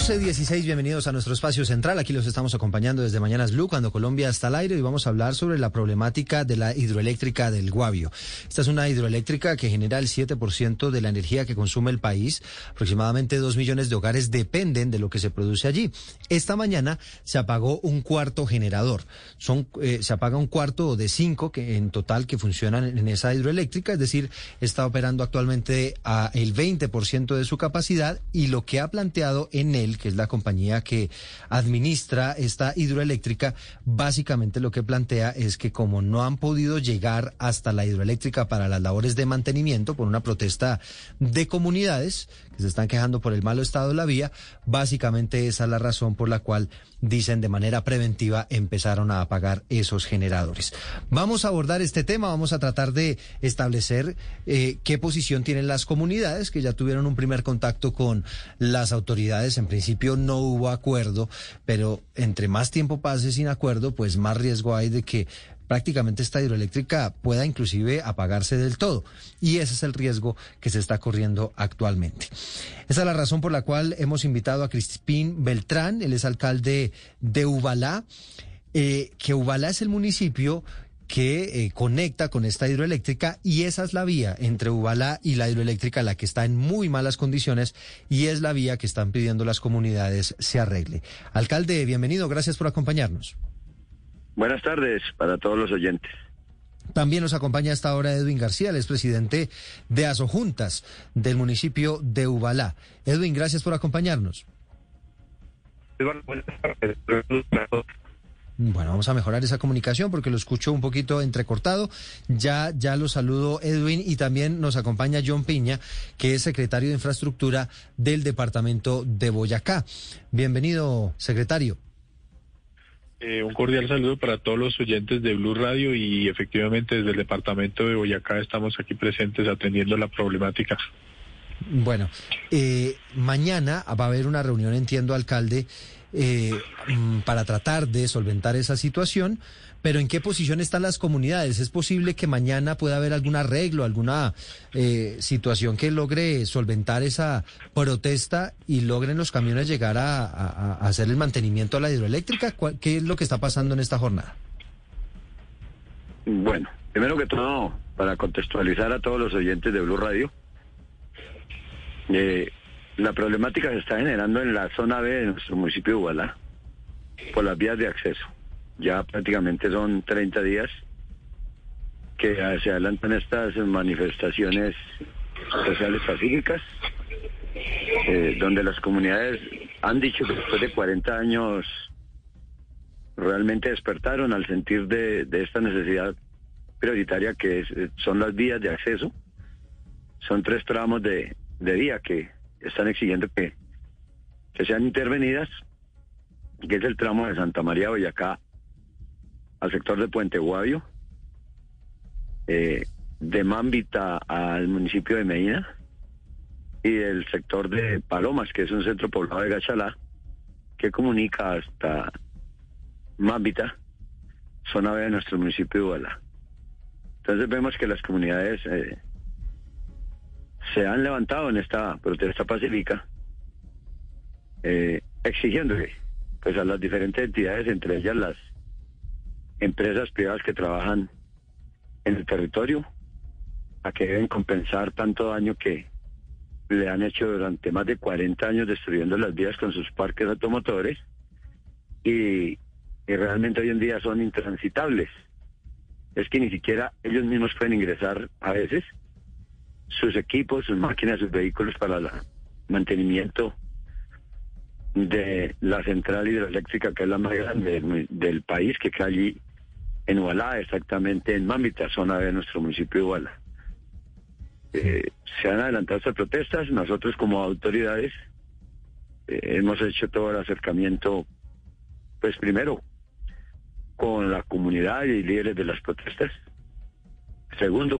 Doce dieciséis, bienvenidos a nuestro espacio central. Aquí los estamos acompañando desde Mañanas Blue, cuando Colombia está al aire, y vamos a hablar sobre la problemática de la hidroeléctrica del Guavio. Esta es una hidroeléctrica que genera el 7% de la energía que consume el país. Aproximadamente dos millones de hogares dependen de lo que se produce allí. Esta mañana se apagó un cuarto generador. Son, eh, se apaga un cuarto de cinco que en total que funcionan en esa hidroeléctrica, es decir, está operando actualmente a el 20% de su capacidad y lo que ha planteado en que es la compañía que administra esta hidroeléctrica, básicamente lo que plantea es que como no han podido llegar hasta la hidroeléctrica para las labores de mantenimiento por una protesta de comunidades que se están quejando por el malo estado de la vía, básicamente esa es la razón por la cual dicen de manera preventiva empezaron a apagar esos generadores. Vamos a abordar este tema, vamos a tratar de establecer eh, qué posición tienen las comunidades que ya tuvieron un primer contacto con las autoridades. En principio no hubo acuerdo, pero entre más tiempo pase sin acuerdo, pues más riesgo hay de que prácticamente esta hidroeléctrica pueda inclusive apagarse del todo. Y ese es el riesgo que se está corriendo actualmente. Esa es la razón por la cual hemos invitado a Crispín Beltrán, él es alcalde de Ubalá, eh, que Ubalá es el municipio que eh, conecta con esta hidroeléctrica y esa es la vía entre Ubalá y la hidroeléctrica la que está en muy malas condiciones y es la vía que están pidiendo las comunidades se arregle. Alcalde, bienvenido, gracias por acompañarnos. Buenas tardes para todos los oyentes. También nos acompaña hasta ahora Edwin García, el es presidente de Asojuntas del municipio de Ubalá. Edwin, gracias por acompañarnos. Bueno, vamos a mejorar esa comunicación porque lo escucho un poquito entrecortado. Ya, ya lo saludo Edwin y también nos acompaña John Piña, que es secretario de Infraestructura del departamento de Boyacá. Bienvenido, secretario. Eh, un cordial saludo para todos los oyentes de Blue Radio y efectivamente desde el departamento de Boyacá estamos aquí presentes atendiendo la problemática. Bueno, eh, mañana va a haber una reunión, entiendo, alcalde, eh, para tratar de solventar esa situación. Pero ¿en qué posición están las comunidades? ¿Es posible que mañana pueda haber algún arreglo, alguna eh, situación que logre solventar esa protesta y logren los camiones llegar a hacer el mantenimiento a la hidroeléctrica? ¿Qué es lo que está pasando en esta jornada? Bueno, primero que todo, para contextualizar a todos los oyentes de Blue Radio, eh, la problemática se está generando en la zona B de nuestro municipio de Ubalá, por las vías de acceso. Ya prácticamente son 30 días que se adelantan estas manifestaciones sociales pacíficas, eh, donde las comunidades han dicho que después de 40 años realmente despertaron al sentir de, de esta necesidad prioritaria que es, son las vías de acceso. Son tres tramos de, de vía que están exigiendo que, que sean intervenidas, que es el tramo de Santa María Boyacá al sector de Puente Guavio, eh, de Mambita al municipio de Medina y del sector de Palomas, que es un centro poblado de Gachalá, que comunica hasta Mambita, zona B de nuestro municipio de Ubalá. Entonces vemos que las comunidades eh, se han levantado en esta protesta pacífica, eh, exigiendo pues a las diferentes entidades, entre ellas las empresas privadas que trabajan en el territorio, a que deben compensar tanto daño que le han hecho durante más de 40 años destruyendo las vías con sus parques automotores y, y realmente hoy en día son intransitables. Es que ni siquiera ellos mismos pueden ingresar a veces sus equipos, sus máquinas, sus vehículos para el mantenimiento de la central hidroeléctrica, que es la más grande del, país, que queda allí en Ubalá, exactamente en Mámbita, zona de nuestro municipio de Ubalá. Eh, se han adelantado estas protestas, nosotros como autoridades eh, hemos hecho todo el acercamiento, pues primero, con la comunidad y líderes de las protestas. Segundo,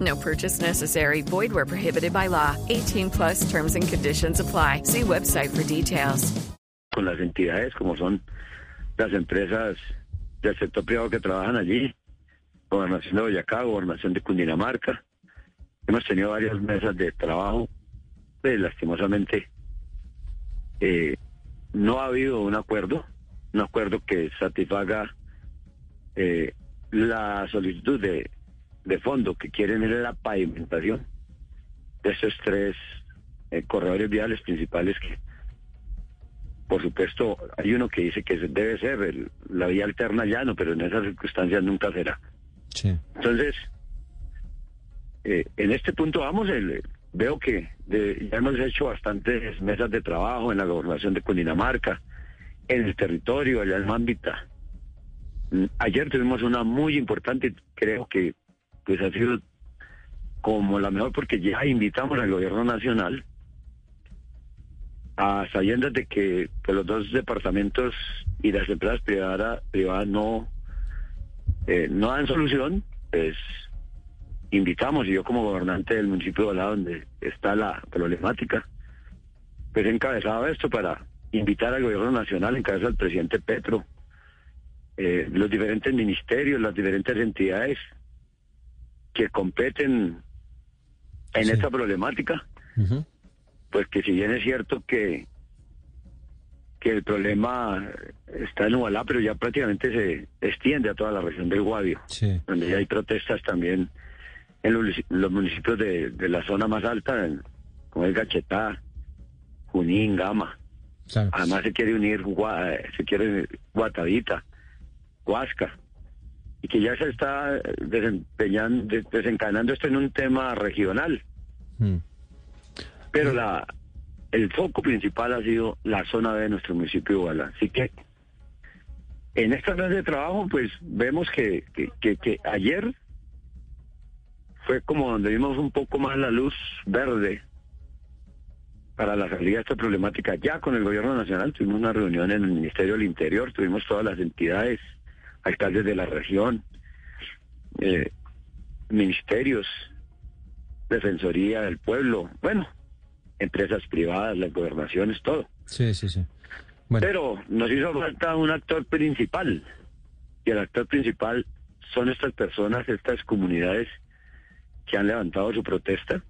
No purchase necessary. Void where prohibited by law. 18 plus terms and conditions apply. See website for details. con las entidades como son las empresas del sector privado que trabajan allí, Gobernación de Boyacá, Gobernación de Cundinamarca. Hemos tenido varias mesas de trabajo, pues lastimosamente eh, no ha habido un acuerdo, un acuerdo que satisfaga eh, la solicitud de, de fondo que quieren es la pavimentación de esos tres eh, corredores viales principales que por supuesto, hay uno que dice que debe ser el- la vía alterna llano, pero en esas circunstancias nunca será. Sí. Entonces, eh, en este punto vamos, el- veo que de- ya hemos hecho bastantes mesas de trabajo en la gobernación de Cundinamarca, en el territorio, allá en Mambita. Mm, Ayer tuvimos una muy importante, creo que pues ha sido como la mejor porque ya invitamos al gobierno nacional a sabiendas de que, que los dos departamentos y las empresas privadas, privadas no, eh, no dan solución, pues invitamos, y yo como gobernante del municipio de Balá, donde está la problemática, pues he encabezado esto para invitar al gobierno nacional, en cabeza del presidente Petro, eh, los diferentes ministerios, las diferentes entidades que competen en Sí. esta problemática, pues que si bien es cierto que que el problema está en Ubalá, pero ya prácticamente se extiende a toda la región del Guavio, Sí. donde ya hay protestas también en los, los municipios de, de la zona más alta, en- como es Gachetá, Junín, Gama. Claro. Además se quiere unir, eh, se quiere Guatavita, Huasca, y que ya se está desempeñando, de- desencadenando esto en un tema regional. Mm. Pero la el foco principal ha sido la zona B de nuestro municipio de Ubalá. Así que en esta clase de trabajo, pues vemos que, que, que- que ayer fue como donde vimos un poco más la luz verde para la salida de esta problemática. Ya con el gobierno nacional tuvimos una reunión en el Ministerio del Interior, tuvimos todas las entidades, alcaldes de la región, eh, ministerios, Defensoría del Pueblo, bueno, empresas privadas, las gobernaciones, todo. Sí, sí, sí. Bueno, Pero nos hizo falta un actor principal. Y el actor principal son estas personas, estas comunidades que han levantado su protesta.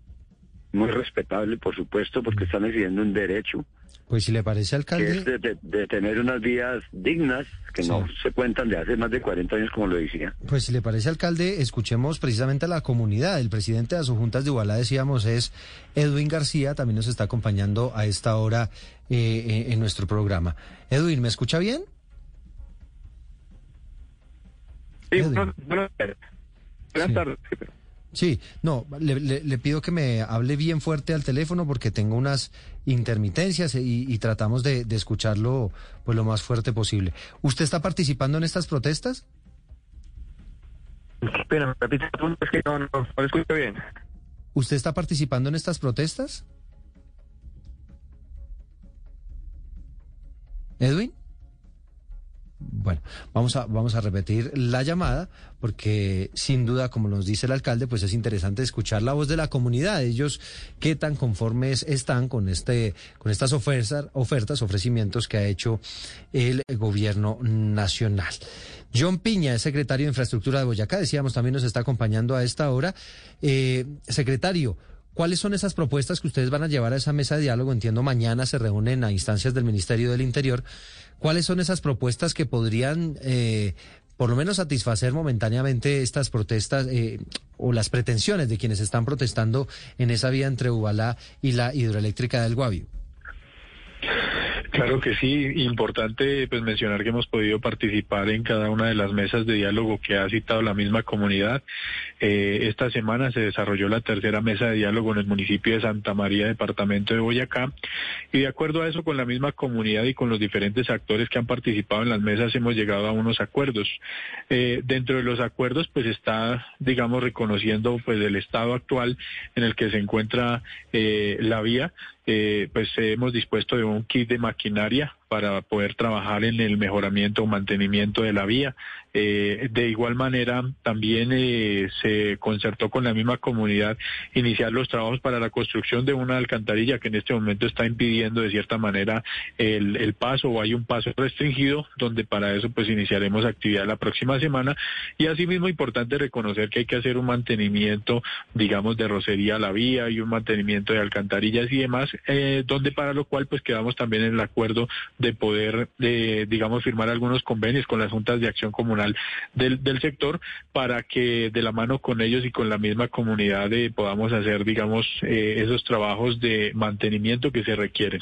Muy respetable, por supuesto, porque están exigiendo un derecho, pues si le parece, que alcalde, es de, de- de tener unas vías dignas, que Sí. no se cuentan de hace más de 40 años, como lo decía. Pues si le parece, alcalde, escuchemos precisamente a la comunidad. El presidente de Juntas de Igualá, decíamos, es Edwin García, también nos está acompañando a esta hora eh, eh, en nuestro programa. Edwin, ¿me escucha bien? Sí, Edwin. buenas, buenas. Buenas Sí. tardes. Sí, no, le, le- le pido que me hable bien fuerte al teléfono porque tengo unas intermitencias y, y tratamos de, de escucharlo pues lo más fuerte posible. ¿Usted está participando en estas protestas? Espera, es que no, no, no lo escucho bien. ¿Usted está participando en estas protestas? ¿Edwin? Bueno. Vamos a, vamos a repetir la llamada porque sin duda, como nos dice el alcalde, pues es interesante escuchar la voz de la comunidad. Ellos qué tan conformes están con este, con estas ofertas, ofertas, ofrecimientos que ha hecho el gobierno nacional. John Piña es secretario de Infraestructura de Boyacá, decíamos, también nos está acompañando a esta hora. Eh, secretario, ¿Cuáles son esas propuestas que ustedes van a llevar a esa mesa de diálogo? Entiendo, mañana se reúnen a instancias del Ministerio del Interior. ¿Cuáles son esas propuestas que podrían, eh, por lo menos, satisfacer momentáneamente estas protestas eh, o las pretensiones de quienes están protestando en esa vía entre Ubalá y la hidroeléctrica del Guavio? Claro que sí, importante pues mencionar que hemos podido participar en cada una de las mesas de diálogo que ha citado la misma comunidad. Eh, esta semana se desarrolló la tercera mesa de diálogo en el municipio de Santa María, departamento de Boyacá, y de acuerdo a eso con la misma comunidad y con los diferentes actores que han participado en las mesas hemos llegado a unos acuerdos. Eh, dentro de los acuerdos pues está, digamos, reconociendo pues el estado actual en el que se encuentra eh, la vía eh, pues hemos dispuesto de un kit de maquinaria para poder trabajar en el mejoramiento o mantenimiento de la vía. Eh, de igual manera, también eh, se concertó con la misma comunidad iniciar los trabajos para la construcción de una alcantarilla que en este momento está impidiendo de cierta manera el, paso o hay un paso restringido donde para eso pues iniciaremos actividad la próxima semana y asimismo importante reconocer que hay que hacer un mantenimiento digamos de rocería a la vía y un mantenimiento de alcantarillas y demás eh, donde para lo cual pues quedamos también en el acuerdo de poder, de, digamos, firmar algunos convenios con las juntas de acción comunal del, del sector para que de la mano con ellos y con la misma comunidad eh, podamos hacer, digamos, eh, esos trabajos de mantenimiento que se requieren.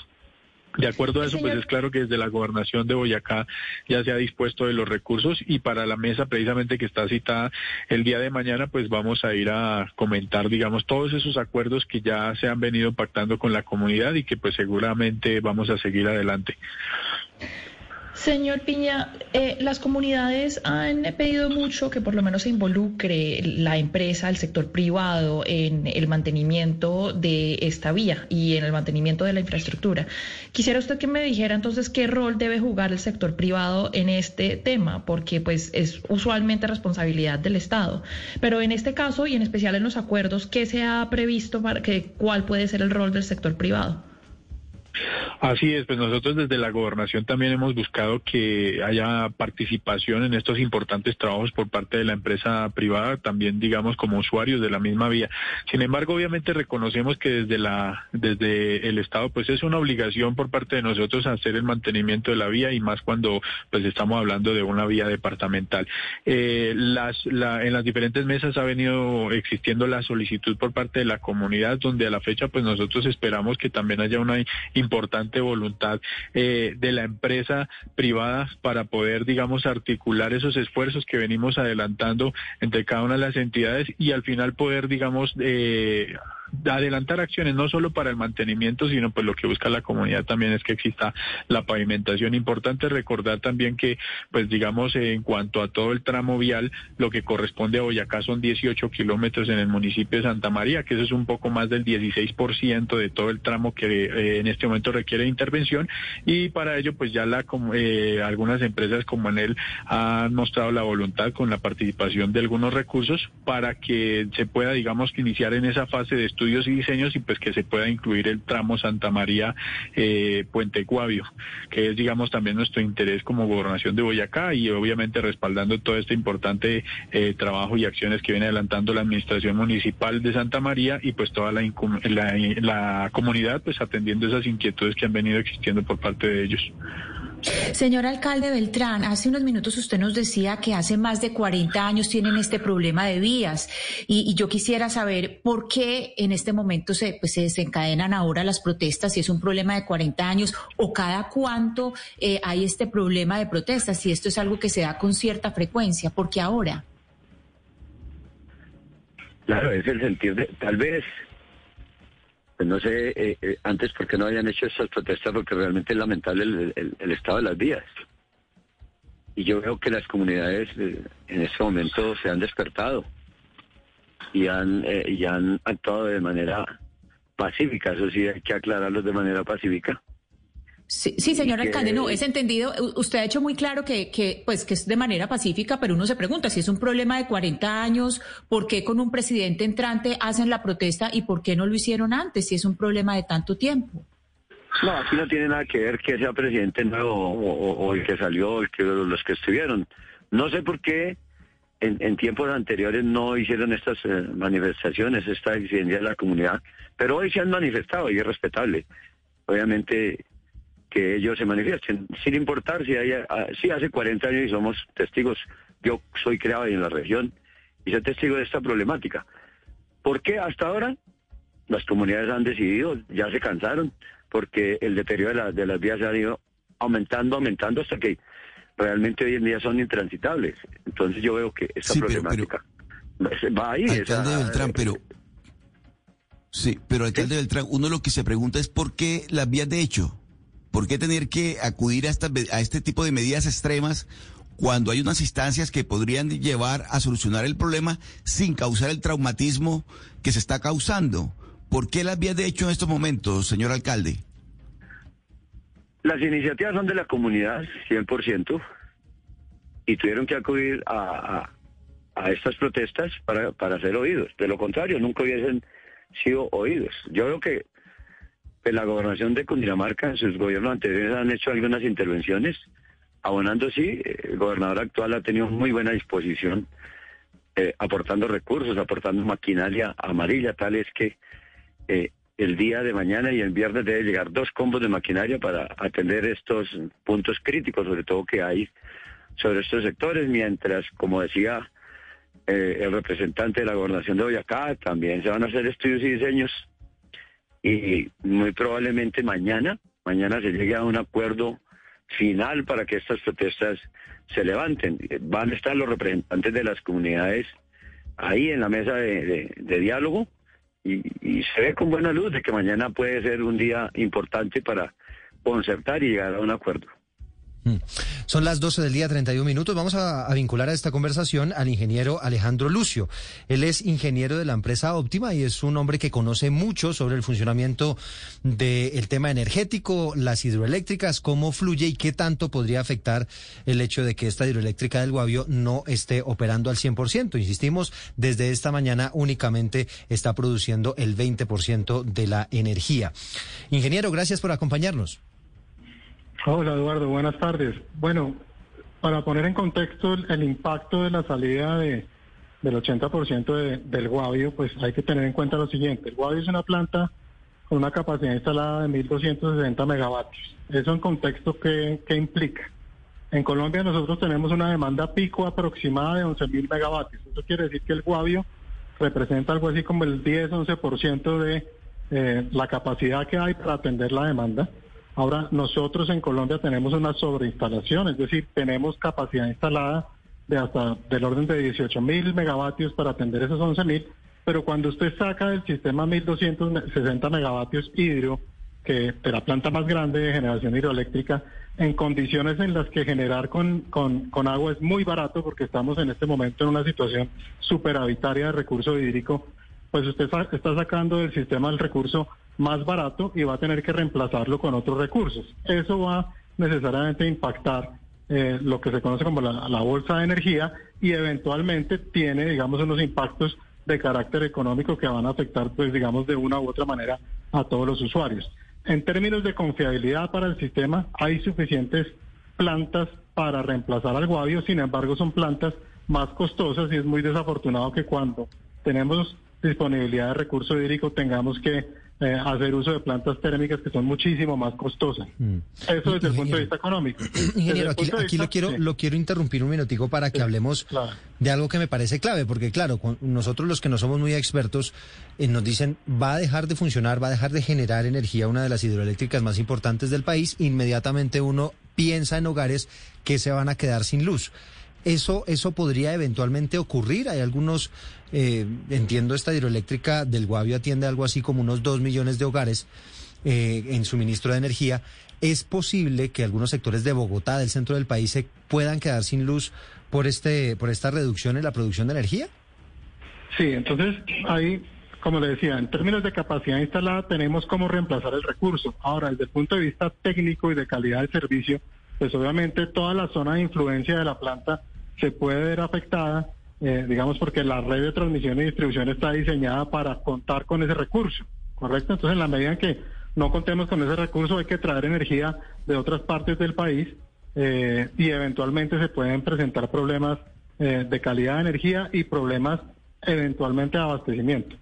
De acuerdo a eso, pues es claro que desde la gobernación de Boyacá ya se ha dispuesto de los recursos y para la mesa precisamente que está citada el día de mañana, pues vamos a ir a comentar, digamos, todos esos acuerdos que ya se han venido pactando con la comunidad y que pues seguramente vamos a seguir adelante. Señor Piña, eh, las comunidades han pedido mucho que por lo menos se involucre la empresa, el sector privado en el mantenimiento de esta vía y en el mantenimiento de la infraestructura. Quisiera usted que me dijera entonces qué rol debe jugar el sector privado en este tema, porque pues es usualmente responsabilidad del Estado. Pero en este caso y en especial en los acuerdos, ¿qué se ha previsto para que cuál puede ser el rol del sector privado? Así es, pues nosotros desde la gobernación también hemos buscado que haya participación en estos importantes trabajos por parte de la empresa privada, también digamos como usuarios de la misma vía. Sin embargo, obviamente reconocemos que desde la desde el Estado pues es una obligación por parte de nosotros hacer el mantenimiento de la vía y más cuando pues estamos hablando de una vía departamental. Eh, en las diferentes mesas ha venido existiendo la solicitud por parte de la comunidad donde a la fecha pues nosotros esperamos que también haya una importante voluntad eh, de la empresa privada para poder, digamos, articular esos esfuerzos que venimos adelantando entre cada una de las entidades y al final poder, digamos, eh, adelantar acciones no solo para el mantenimiento, sino pues lo que busca la comunidad también es que exista la pavimentación. Importante recordar también que, pues digamos, en cuanto a todo el tramo vial, lo que corresponde a Boyacá son 18 kilómetros en el municipio de Santa María, que eso es un poco más del 16% de todo el tramo que eh, en este momento requiere intervención y para ello pues ya la eh, algunas empresas como en él han mostrado la voluntad con la participación de algunos recursos para que se pueda digamos iniciar en esa fase de estudios y diseños y pues que se pueda incluir el tramo Santa María eh, Puente Guavio, que es digamos también nuestro interés como gobernación de Boyacá y obviamente respaldando todo este importante eh, trabajo y acciones que viene adelantando la administración municipal de Santa María y pues toda la, la, la comunidad pues atendiendo esas inquietudes que han venido existiendo por parte de ellos. Señor alcalde Beltrán, hace unos minutos usted nos decía que hace más de 40 años tienen este problema de vías y, yo quisiera saber por qué en este momento se, pues, se desencadenan ahora las protestas, si es un problema de 40 años o cada cuánto eh, hay este problema de protestas, si esto es algo que se da con cierta frecuencia, ¿por qué ahora? Claro, es el sentir de, tal vez pues no sé eh, eh, antes por qué no habían hecho esas protestas, porque realmente es lamentable el, estado de las vías. Y yo veo que las comunidades eh, en este momento se han despertado y han, y han actuado de manera pacífica, eso sí hay que aclararlo de manera pacífica, Sí, sí, señor alcalde, no, es entendido. Usted ha hecho muy claro que, que, pues, que es de manera pacífica, pero uno se pregunta si es un problema de 40 años, ¿por qué con un presidente entrante hacen la protesta y por qué no lo hicieron antes si es un problema de tanto tiempo? No, aquí no tiene nada que ver que sea presidente nuevo o, el que salió o el que, los que estuvieron. No sé por qué en, tiempos anteriores no hicieron estas eh, manifestaciones, esta exigencia de la comunidad, pero hoy se han manifestado y es respetable. Obviamente que ellos se manifiesten, sin importar si, hay, ah, si hace 40 años y somos testigos, yo soy creado en la región y soy testigo de esta problemática. ¿Por qué hasta ahora? Las comunidades han decidido, ya se cansaron, porque el deterioro de, de las vías se ha ido aumentando, aumentando hasta que realmente hoy en día son intransitables. Entonces yo veo que esta problemática va ahí. Alcalde Beltrán, pero... Sí, pero alcalde Beltrán, uno lo que se pregunta es por qué las vías de hecho, por qué tener que acudir a, a este tipo de medidas extremas cuando hay unas instancias que podrían llevar a solucionar el problema sin causar el traumatismo que se está causando. ¿Por qué las vías de hecho en estos momentos, señor alcalde? Las iniciativas son de la comunidad, 100%, y tuvieron que acudir a, estas protestas para, para ser oídos. De lo contrario, nunca hubiesen sido oídos. Yo creo que pues, la gobernación de Cundinamarca, en sus gobiernos anteriores han hecho algunas intervenciones, abonando sí, el gobernador actual ha tenido muy buena disposición, eh, aportando recursos, aportando maquinaria amarilla, tal es que eh, el día de mañana y el viernes debe llegar dos combos de maquinaria para atender estos puntos críticos, sobre todo que hay sobre estos sectores, mientras, como decía eh, el representante de la gobernación de Boyacá, también se van a hacer estudios y diseños y muy probablemente mañana, mañana se llegue a un acuerdo final para que estas protestas se levanten. Van a estar los representantes de las comunidades ahí en la mesa de diálogo y, se ve con buena luz de que mañana puede ser un día importante para concertar y llegar a un acuerdo. Mm. Son las 12 del día, 31 minutos. Vamos a, vincular a esta conversación al ingeniero Alejandro Lucio. Él es ingeniero de la empresa Óptima y es un hombre que conoce mucho sobre el funcionamiento del tema energético, las hidroeléctricas, cómo fluye y qué tanto podría afectar el hecho de que esta hidroeléctrica del Guavio no esté operando al 100%. Insistimos, desde esta mañana únicamente está produciendo el 20% de la energía. Ingeniero, gracias por acompañarnos. Hola Eduardo, buenas tardes. Bueno, para poner en contexto el, impacto de la salida de, del 80% del Guavio, pues hay que tener en cuenta lo siguiente. El Guavio es una planta con una capacidad instalada de 1.260 megavatios. ¿Eso en contexto qué, qué implica? En Colombia nosotros tenemos una demanda pico aproximada de 11.000 megavatios. Eso quiere decir que el Guavio representa algo así como el 10-11% de eh, la capacidad que hay para atender la demanda. Ahora, nosotros en Colombia tenemos una sobreinstalación, es decir, tenemos capacidad instalada de hasta del orden de 18 mil megavatios para atender esos 11 mil, pero cuando usted saca del sistema 1260 megavatios hidro, que de la planta más grande de generación hidroeléctrica, en condiciones en las que generar con, con, con agua es muy barato, porque estamos en este momento en una situación superavitaria de recurso hídrico, pues usted está sacando del sistema el recurso más barato y va a tener que reemplazarlo con otros recursos. Eso va necesariamente a impactar eh, lo que se conoce como la, bolsa de energía y eventualmente tiene, digamos, unos impactos de carácter económico que van a afectar, pues, digamos, de una u otra manera a todos los usuarios. En términos de confiabilidad para el sistema, hay suficientes plantas para reemplazar al guavio, sin embargo, son plantas más costosas y es muy desafortunado que cuando tenemos disponibilidad de recurso hídrico tengamos que eh, hacer uso de plantas térmicas que son muchísimo más costosas. Mm. Eso desde el punto de vista económico. Ingeniero, aquí, lo quiero lo quiero interrumpir un minutico para que hablemos de algo que me parece clave, porque claro, nosotros los que no somos muy expertos eh, nos dicen va a dejar de funcionar, va a dejar de generar energía una de las hidroeléctricas más importantes del país, inmediatamente uno piensa en hogares que se van a quedar sin luz. Eso, eso podría eventualmente ocurrir. Hay algunos, eh, entiendo, esta hidroeléctrica del Guavio atiende algo así como unos dos millones de hogares eh, en suministro de energía. ¿Es posible que algunos sectores de Bogotá, del centro del país, se puedan quedar sin luz por este, por esta reducción en la producción de energía? Sí, entonces ahí como le decía, en términos de capacidad instalada tenemos cómo reemplazar el recurso. Ahora, desde el punto de vista técnico y de calidad de servicio, pues obviamente toda la zona de influencia de la planta se puede ver afectada, eh, digamos, porque la red de transmisión y distribución está diseñada para contar con ese recurso, ¿correcto? Entonces, en la medida en que no contemos con ese recurso, hay que traer energía de otras partes del país eh, y eventualmente se pueden presentar problemas eh, de calidad de energía y problemas eventualmente de abastecimiento.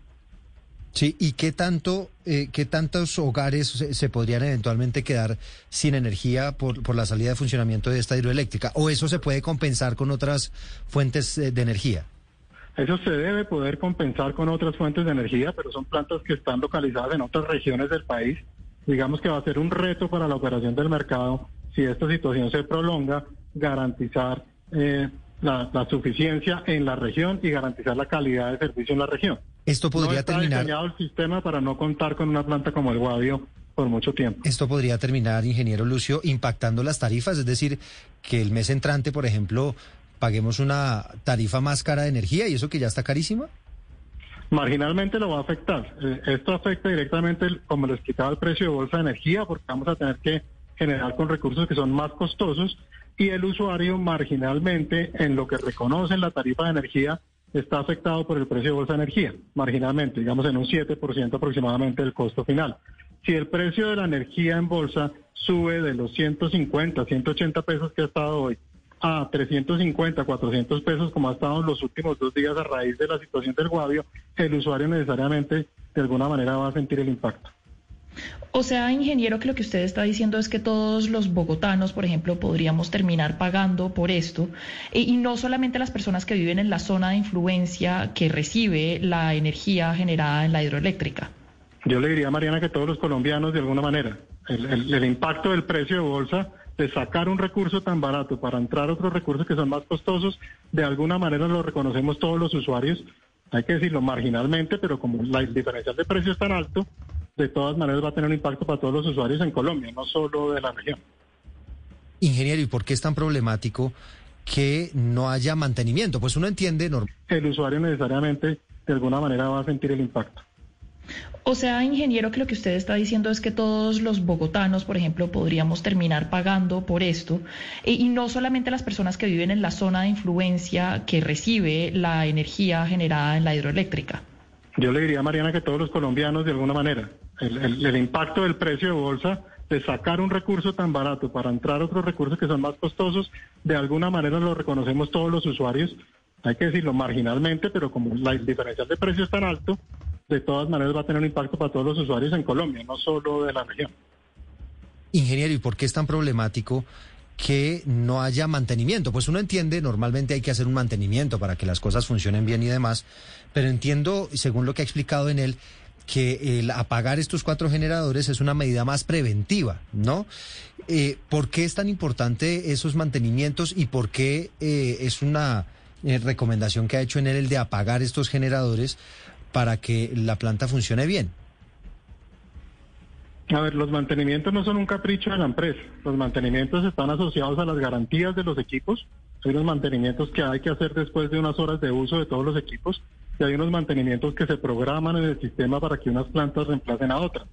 Sí, ¿y qué tanto, eh, qué tantos hogares se, podrían eventualmente quedar sin energía por, por la salida de funcionamiento de esta hidroeléctrica? ¿O eso se puede compensar con otras fuentes de energía? Eso se debe poder compensar con otras fuentes de energía, pero son plantas que están localizadas en otras regiones del país. Digamos que va a ser un reto para la operación del mercado si esta situación se prolonga, garantizar eh, la, suficiencia en la región y garantizar la calidad de servicio en la región. Esto podría no está terminar. diseñado el sistema para no contar con una planta como el Guavio por mucho tiempo. Esto podría terminar, ingeniero Lucio, impactando las tarifas, es decir, que el mes entrante, por ejemplo, paguemos una tarifa más cara de energía y eso que ya está carísima? Marginalmente lo va a afectar. Eh, esto afecta directamente, como les explicaba, el precio de bolsa de energía porque vamos a tener que generar con recursos que son más costosos y el usuario marginalmente en lo que reconoce la tarifa de energía está afectado por el precio de bolsa de energía, marginalmente, digamos en un 7% aproximadamente del costo final. Si el precio de la energía en bolsa sube de los 150, 180 pesos que ha estado hoy a 350, 400 pesos como ha estado en los últimos dos días a raíz de la situación del guavio, el usuario necesariamente de alguna manera va a sentir el impacto. O sea, ingeniero, que lo que usted está diciendo es que todos los bogotanos, por ejemplo, podríamos terminar pagando por esto, y no solamente las personas que viven en la zona de influencia que recibe la energía generada en la hidroeléctrica. Yo le diría, Mariana, que todos los colombianos, de alguna manera, el, impacto del precio de bolsa de sacar un recurso tan barato para entrar otros recursos que son más costosos, de alguna manera lo reconocemos todos los usuarios, hay que decirlo marginalmente, pero como la diferencial de precio es tan alto, de todas maneras va a tener un impacto para todos los usuarios en Colombia, no solo de la región. Ingeniero, ¿y por qué es tan problemático que no haya mantenimiento? Pues uno entiende... El usuario necesariamente de alguna manera va a sentir el impacto. O sea, ingeniero, que lo que usted está diciendo es que todos los bogotanos, por ejemplo, podríamos terminar pagando por esto, e, y no solamente las personas que viven en la zona de influencia que recibe la energía generada en la hidroeléctrica. Yo le diría, Mariana, que todos los colombianos, de alguna manera, el, impacto del precio de bolsa de sacar un recurso tan barato para entrar otros recursos que son más costosos, de alguna manera lo reconocemos todos los usuarios, hay que decirlo marginalmente, pero como la diferencia de precio es tan alto, de todas maneras va a tener un impacto para todos los usuarios en Colombia, no solo de la región. Ingeniero, ¿y por qué es tan problemático que no haya mantenimiento? Pues uno entiende, normalmente hay que hacer un mantenimiento para que las cosas funcionen bien y demás, pero entiendo, según lo que ha explicado en él, que el apagar estos cuatro generadores es una medida más preventiva, ¿no? Eh, ¿Por qué es tan importante esos mantenimientos y por qué eh, es una eh, recomendación que ha hecho en él el de apagar estos generadores para que la planta funcione bien? A ver, los mantenimientos no son un capricho de la empresa. Los mantenimientos están asociados a las garantías de los equipos. Hay unos mantenimientos que hay que hacer después de unas horas de uso de todos los equipos y hay unos mantenimientos que se programan en el sistema para que unas plantas reemplacen a otras.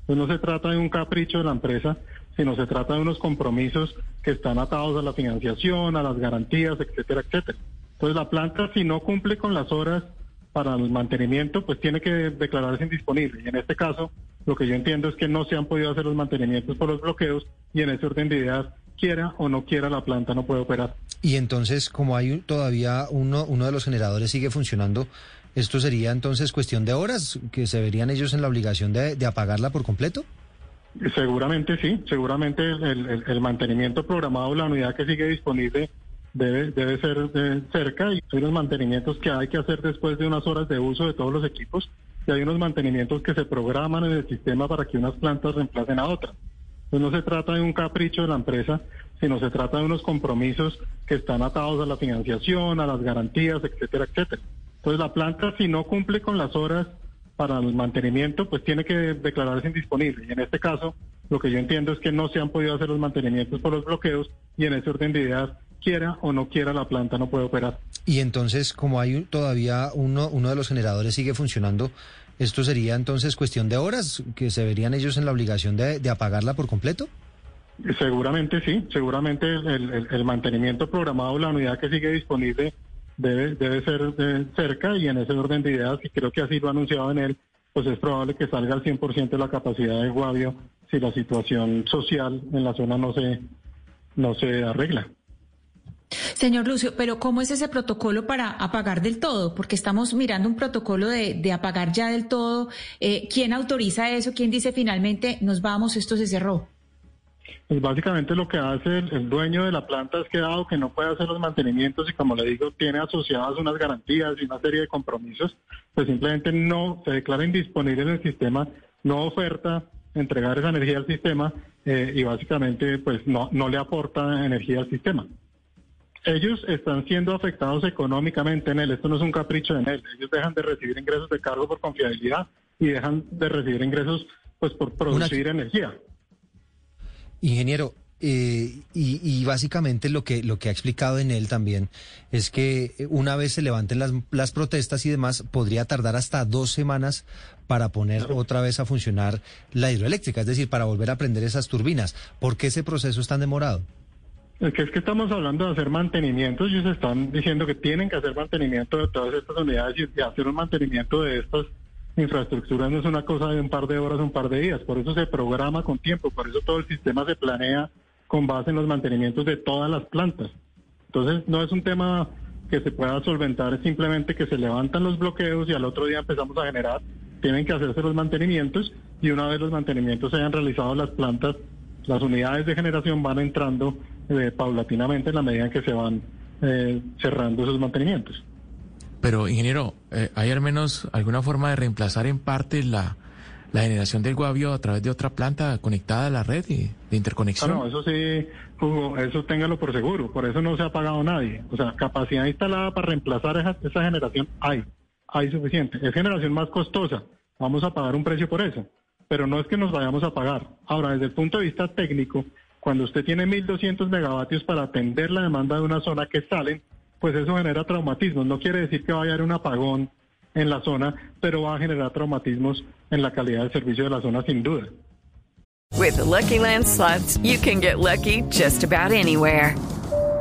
Entonces no se trata de un capricho de la empresa, sino se trata de unos compromisos que están atados a la financiación, a las garantías, etcétera, etcétera. Entonces la planta si no cumple con las horas para el mantenimiento, pues tiene que declararse indisponible. Y en este caso, lo que yo entiendo es que no se han podido hacer los mantenimientos por los bloqueos y en ese orden de ideas, quiera o no quiera, la planta no puede operar. Y entonces, como hay todavía uno, uno de los generadores sigue funcionando, ¿esto sería entonces cuestión de horas que se verían ellos en la obligación de, apagarla por completo? Seguramente sí, seguramente el, el mantenimiento programado, la unidad que sigue disponible debe, debe ser cerca y hay unos mantenimientos que hay que hacer después de unas horas de uso de todos los equipos y hay unos mantenimientos que se programan en el sistema para que unas plantas reemplacen a otras. Entonces no se trata de un capricho de la empresa, sino se trata de unos compromisos que están atados a la financiación, a las garantías, etcétera, etcétera. Entonces la planta si no cumple con las horas para el mantenimiento, pues tiene que declararse indisponible. Y en este caso, lo que yo entiendo es que no se han podido hacer los mantenimientos por los bloqueos y en ese orden de ideas quiera o no quiera la planta no puede operar. Y entonces, como hay todavía uno, uno de los generadores sigue funcionando, ¿Esto sería entonces cuestión de horas que se verían ellos en la obligación de, de apagarla por completo? Seguramente sí, seguramente el, mantenimiento programado, la unidad que sigue disponible debe, debe ser de cerca y en ese orden de ideas, y creo que así lo ha anunciado en él, pues es probable que salga al 100% de la capacidad de Guavio si la situación social en la zona no se, no se arregla. Señor Lucio, pero ¿cómo es ese protocolo para apagar del todo? Porque estamos mirando un protocolo de, de apagar ya del todo. Eh, ¿Quién autoriza eso? ¿Quién dice finalmente nos vamos, esto se cerró? Pues básicamente lo que hace el, dueño de la planta es que dado que no puede hacer los mantenimientos y como le digo, tiene asociadas unas garantías y una serie de compromisos, pues simplemente no se declara indisponible en el sistema, no oferta entregar esa energía al sistema eh, y básicamente pues no, no le aporta energía al sistema. Ellos están siendo afectados económicamente en él, esto no es un capricho en él, ellos dejan de recibir ingresos de cargo por confiabilidad y dejan de recibir ingresos pues por producir energía. Ingeniero, eh, y, básicamente lo que, lo que ha explicado en él también es que una vez se levanten las, las protestas y demás, podría tardar hasta dos semanas para poner otra vez a funcionar la hidroeléctrica, es decir, para volver a prender esas turbinas. ¿Por qué ese proceso es tan demorado? Que es que estamos hablando de hacer mantenimiento, ellos están diciendo que tienen que hacer mantenimiento de todas estas unidades y hacer un mantenimiento de estas infraestructura no es una cosa de un par de horas, un par de días, por eso se programa con tiempo, por eso todo el sistema se planea con base en los mantenimientos de todas las plantas. Entonces no es un tema que se pueda solventar, es simplemente que se levantan los bloqueos y al otro día empezamos a generar, tienen que hacerse los mantenimientos y una vez los mantenimientos se hayan realizado las plantas, las unidades de generación van entrando eh, paulatinamente en la medida en que se van eh, cerrando esos mantenimientos. Pero, ingeniero, eh, ¿hay al menos alguna forma de reemplazar en parte la, generación del guavio a través de otra planta conectada a la red y de interconexión? no, eso sí, Hugo, eso téngalo por seguro. Por eso no se ha pagado nadie. O sea, capacidad instalada para reemplazar esa, esa generación hay. Hay suficiente. Es generación más costosa. Vamos a pagar un precio por eso. Pero no es que nos vayamos a pagar. Ahora, desde el punto de vista técnico, cuando usted tiene 1.200 megavatios para atender la demanda de una zona que salen, pues eso genera traumatismos. No quiere decir que vaya a haber un apagón en la zona, pero va a generar traumatismos en la calidad de servicio de la zona sin duda. With Lucky Land you can get lucky just about anywhere.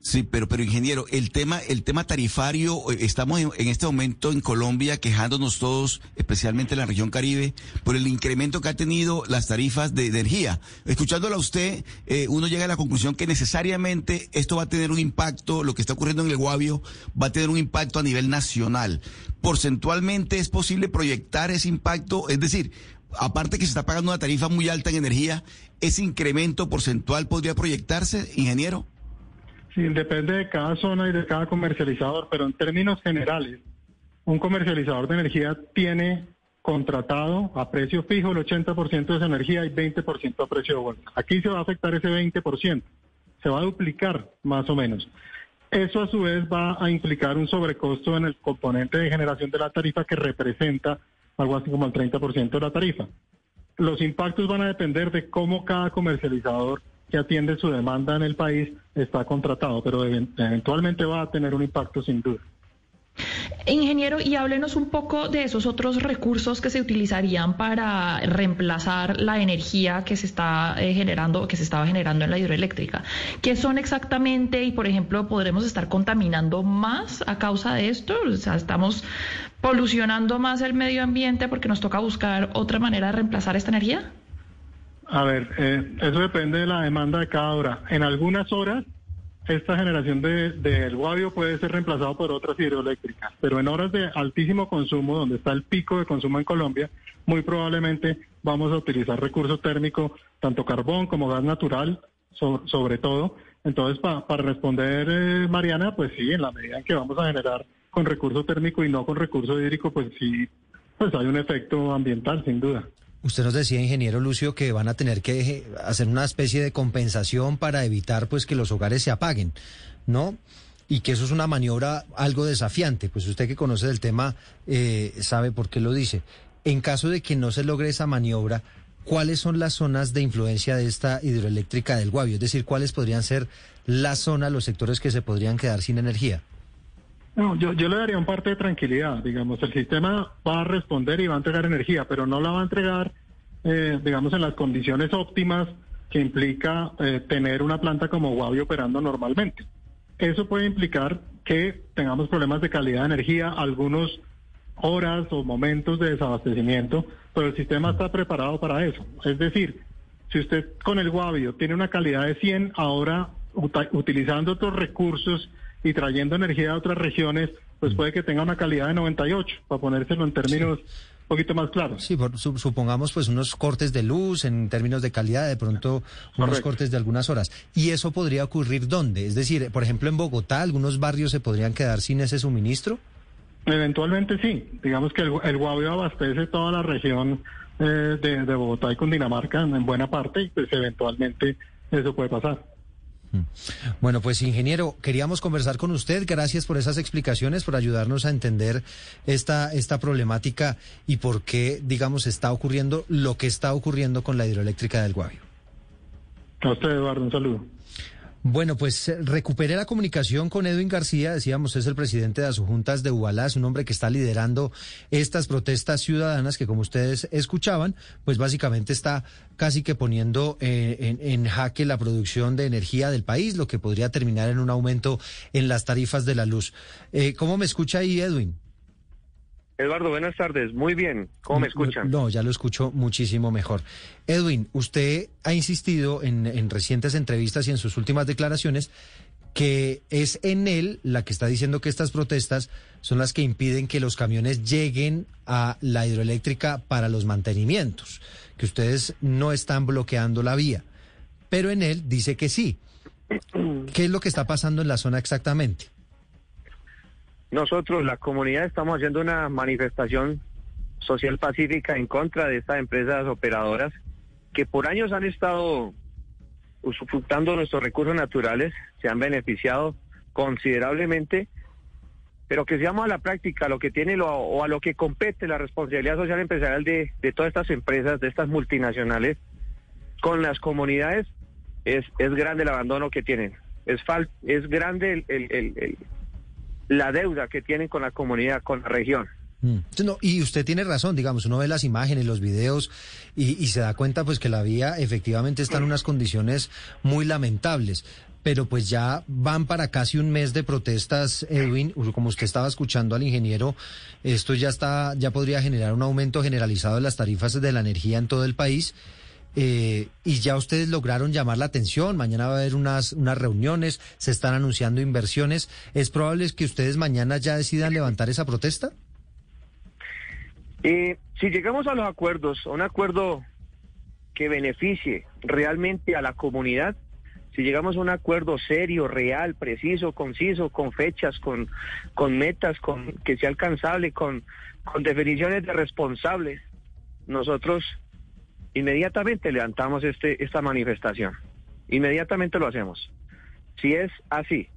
Sí, pero, pero ingeniero, el tema, el tema tarifario, eh, estamos en, este momento en Colombia quejándonos todos, especialmente en la región Caribe, por el incremento que ha tenido las tarifas de, energía. Escuchándolo a usted, eh, uno llega a la conclusión que necesariamente esto va a tener un impacto, lo que está ocurriendo en el Guavio, va a tener un impacto a nivel nacional. Porcentualmente es posible proyectar ese impacto, es decir, aparte que se está pagando una tarifa muy alta en energía, ese incremento porcentual podría proyectarse, ingeniero. Depende de cada zona y de cada comercializador, pero en términos generales, un comercializador de energía tiene contratado a precio fijo el 80% de esa energía y 20% a precio de bolsa. Aquí se va a afectar ese 20%, se va a duplicar más o menos. Eso a su vez va a implicar un sobrecosto en el componente de generación de la tarifa que representa algo así como el 30% de la tarifa. Los impactos van a depender de cómo cada comercializador que atiende su demanda en el país está contratado, pero eventualmente va a tener un impacto sin duda. Ingeniero, y háblenos un poco de esos otros recursos que se utilizarían para reemplazar la energía que se está eh, generando, que se estaba generando en la hidroeléctrica. ¿Qué son exactamente? Y por ejemplo, ¿podremos estar contaminando más a causa de esto? O sea, estamos polucionando más el medio ambiente porque nos toca buscar otra manera de reemplazar esta energía. A ver, eh, eso depende de la demanda de cada hora. En algunas horas, esta generación del de, guavio puede ser reemplazado por otras hidroeléctricas, pero en horas de altísimo consumo, donde está el pico de consumo en Colombia, muy probablemente vamos a utilizar recurso térmico, tanto carbón como gas natural, sobre todo. Entonces, para responder, eh, Mariana, pues sí, en la medida en que vamos a generar con recurso térmico y no con recurso hídrico, pues sí, pues hay un efecto ambiental, sin duda. Usted nos decía, ingeniero Lucio, que van a tener que eh, hacer una especie de compensación para evitar pues que los hogares se apaguen, ¿no? Y que eso es una maniobra algo desafiante. Pues usted que conoce del tema eh, sabe por qué lo dice. En caso de que no se logre esa maniobra, ¿cuáles son las zonas de influencia de esta hidroeléctrica del Guavio? Es decir, ¿cuáles podrían ser las zonas, los sectores que se podrían quedar sin energía? No, yo, yo le daría un parte de tranquilidad. Digamos, el sistema va a responder y va a entregar energía, pero no la va a entregar, eh, digamos, en las condiciones óptimas que implica eh, tener una planta como Guavio operando normalmente. Eso puede implicar que tengamos problemas de calidad de energía, algunos horas o momentos de desabastecimiento, pero el sistema está preparado para eso. Es decir, si usted con el Guavio tiene una calidad de 100, ahora utilizando otros recursos y trayendo energía de otras regiones, pues puede que tenga una calidad de 98, para ponérselo en términos un poquito más claros. Sí, supongamos pues unos cortes de luz en términos de calidad, de pronto unos cortes de algunas horas. ¿Y eso podría ocurrir dónde? Es decir, por ejemplo, en Bogotá, algunos barrios se podrían quedar sin ese suministro. Eventualmente sí. Digamos que el, el Guavio abastece toda la región eh, de, de, Bogotá y Cundinamarca en buena parte y pues eventualmente eso puede pasar. Mm. Bueno, pues ingeniero, queríamos conversar con usted. Gracias por esas explicaciones, por ayudarnos a entender esta, esta problemática y por qué, digamos, está ocurriendo lo que está ocurriendo con la hidroeléctrica del Guavio. A usted, Eduardo, un saludo. Bueno, pues eh, recuperé la comunicación con Edwin García, decíamos, es el presidente de Juntas de Ubalá, es un hombre que está liderando estas protestas ciudadanas que, como ustedes escuchaban, pues básicamente está casi que poniendo eh, en, jaque la producción de energía del país, lo que podría terminar en un aumento en las tarifas de la luz. Eh, ¿Cómo me escucha ahí, Edwin? Eduardo, buenas tardes. Muy bien. ¿Cómo me escuchan? No, ya lo escucho muchísimo mejor. Edwin, usted ha insistido en, recientes entrevistas y en sus últimas declaraciones que es en él la que está diciendo que estas protestas son las que impiden que los camiones lleguen a la hidroeléctrica para los mantenimientos, que ustedes no están bloqueando la vía. Pero en él dice que sí. ¿Qué es lo que está pasando en la zona exactamente? Nosotros, la comunidad, estamos haciendo una manifestación social pacífica en contra de estas empresas operadoras que por años han estado usufructando nuestros recursos naturales, se han beneficiado considerablemente, pero que seamos a la práctica lo que tiene lo, o a lo que compete la responsabilidad social empresarial de, todas estas empresas, de estas multinacionales, con las comunidades, es, es grande el abandono que tienen. Es, fal, es grande el la deuda que tienen con la comunidad, con la región. Mm. y usted tiene razón, digamos, uno ve las imágenes, los videos y, se da cuenta pues que la vía efectivamente está en unas condiciones muy lamentables. Pero pues ya van para casi un mes de protestas, Edwin, como usted estaba escuchando al ingeniero, esto ya está, ya podría generar un aumento generalizado de las tarifas de la energía en todo el país. Eh, y ya ustedes lograron llamar la atención, mañana va a haber unas, unas reuniones, se están anunciando inversiones. ¿Es probable que ustedes mañana ya decidan levantar esa protesta? Eh, si llegamos a los acuerdos, a un acuerdo que beneficie realmente a la comunidad, si llegamos a un acuerdo serio, real, preciso, conciso, con fechas, con, con metas, con que sea alcanzable, con, con definiciones de responsables, nosotros inmediatamente levantamos este, esta manifestación. Inmediatamente lo hacemos. Si es así.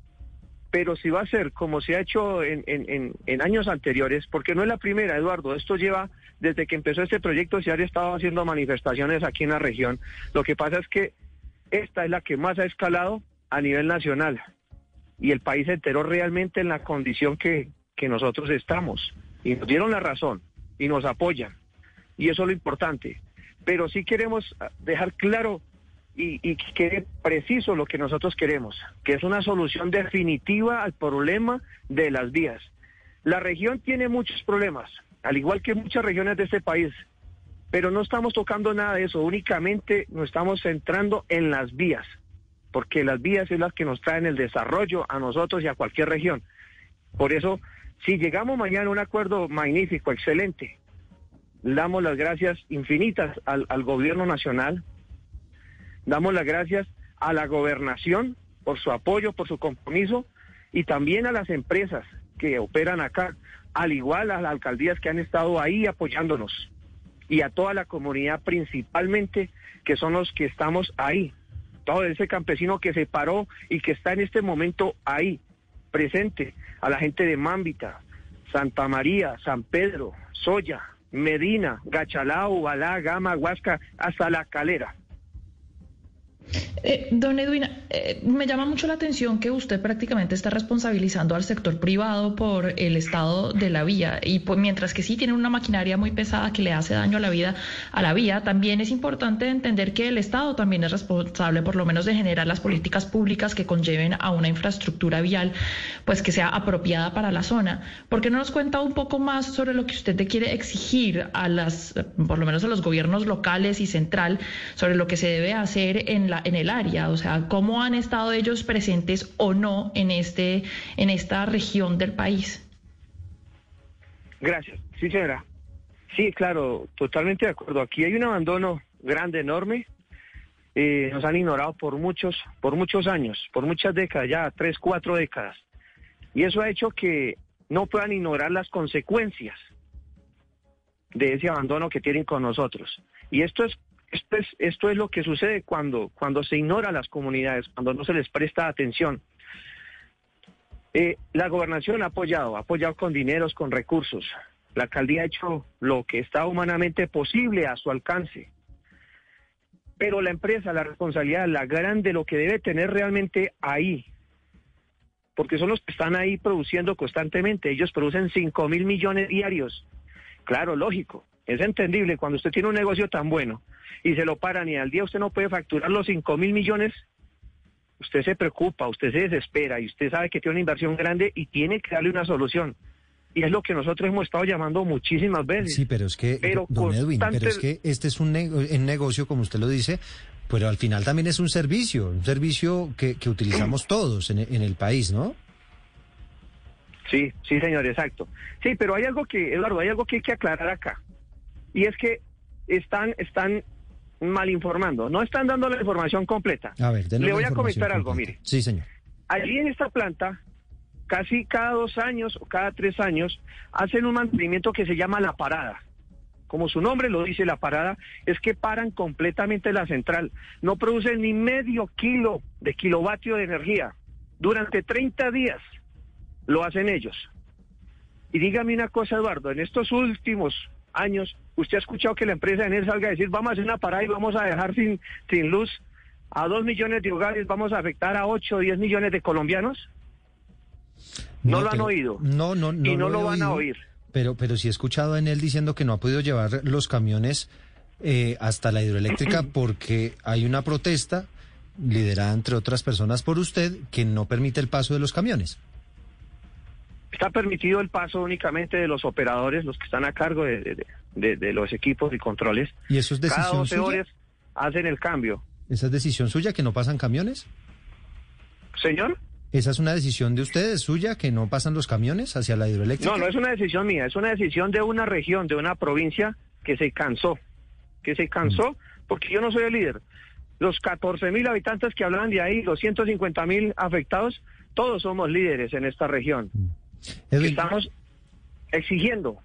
Pero si va a ser como se ha hecho en, en, años anteriores, porque no es la primera, Eduardo, esto lleva, desde que empezó este proyecto, se han estado haciendo manifestaciones aquí en la región. Lo que pasa es que esta es la que más ha escalado a nivel nacional. Y el país se enteró realmente en la condición que, que nosotros estamos. Y nos dieron la razón y nos apoyan. Y eso es lo importante pero sí queremos dejar claro y, y que quede preciso lo que nosotros queremos, que es una solución definitiva al problema de las vías. La región tiene muchos problemas, al igual que muchas regiones de este país, pero no estamos tocando nada de eso, únicamente nos estamos centrando en las vías, porque las vías es las que nos traen el desarrollo a nosotros y a cualquier región. Por eso, si llegamos mañana a un acuerdo magnífico, excelente, damos las gracias infinitas al, gobierno nacional, damos las gracias a la gobernación por su apoyo, por su compromiso y también a las empresas que operan acá, al igual a las alcaldías que han estado ahí apoyándonos. y a toda la comunidad principalmente, que son los que estamos ahí. Todo ese campesino que se paró y que está en este momento ahí, presente, a la gente de Mámbita, Santa María, San Pedro, Soya, Medina, Gachalao, Balá, Gama, Huasca, hasta La Calera. Eh, don Edwin, eh, me llama mucho la atención que usted prácticamente está responsabilizando al sector privado por el estado de la vía y pues mientras que sí tiene una maquinaria muy pesada que le hace daño a la vida a la vía, también es importante entender que el estado también es responsable por lo menos de generar las políticas públicas que conlleven a una infraestructura vial pues que sea apropiada para la zona. ¿Por qué no nos cuenta un poco más sobre lo que usted te quiere exigir a las por lo menos a los gobiernos locales y central sobre lo que se debe hacer en la en el área, o sea, cómo han estado ellos presentes o no en este en esta región del país. Gracias. Sí, señora. Sí, claro, totalmente de acuerdo. Aquí hay un abandono grande, enorme. Eh, nos han ignorado por muchos, por muchos años, por muchas décadas, ya tres, cuatro décadas. Y eso ha hecho que no puedan ignorar las consecuencias de ese abandono que tienen con nosotros. Y esto es esto es, lo que sucede cuando, cuando se ignora a las comunidades, cuando no se les presta atención. Eh, la gobernación ha apoyado, ha apoyado con dineros, con recursos. La alcaldía ha hecho lo que está humanamente posible a su alcance. Pero la empresa, la responsabilidad, la grande, lo que debe tener realmente ahí, porque son los que están ahí produciendo constantemente. Ellos producen 5 mil millones diarios. Claro, lógico. Es entendible cuando usted tiene un negocio tan bueno y se lo paran y al día usted no puede facturar los 5 mil millones, usted se preocupa, usted se desespera y usted sabe que tiene una inversión grande y tiene que darle una solución. Y es lo que nosotros hemos estado llamando muchísimas veces. Sí, pero es que, don Edwin, pero es que este es un, negocio, como usted lo dice, pero al final también es un servicio, un servicio que, utilizamos todos en, en el país, ¿no? Sí, sí, señor, exacto. Sí, pero hay algo que, Eduardo, hay algo que hay que aclarar acá. Y es que están, están mal informando, no están dando la información completa. A ver, Le voy a comentar algo, mire. Sí, señor. Allí en esta planta, casi cada dos años o cada tres años, hacen un mantenimiento que se llama la parada. Como su nombre lo dice, la parada es que paran completamente la central. No producen ni medio kilo de kilovatio de energía. Durante 30 días lo hacen ellos. Y dígame una cosa, Eduardo, en estos últimos años, ¿usted ha escuchado que la empresa en él salga a decir, vamos a hacer una parada y vamos a dejar sin, sin luz a dos millones de hogares, vamos a afectar a ocho o diez millones de colombianos? No, lo han oído. No, no, no. Y no lo, van a oír. Pero, pero sí he escuchado en él diciendo que no ha podido llevar los camiones eh, hasta la hidroeléctrica porque hay una protesta liderada entre otras personas por usted que no permite el paso de los camiones. Está permitido el paso únicamente de los operadores, los que están a cargo de, los equipos y controles. ¿Y eso es decisión Cada 12 suya? horas hacen el cambio. ¿Esa es decisión suya que no pasan camiones? Señor. ¿Esa es una decisión de ustedes, suya, que no pasan los camiones hacia la hidroeléctrica? No, no es una decisión mía, es una decisión de una región, de una provincia que se cansó, que se cansó, porque yo no soy el líder. Los 14 mil habitantes que hablan de ahí, los 150 mil afectados, todos somos líderes en esta región. Estamos exigiendo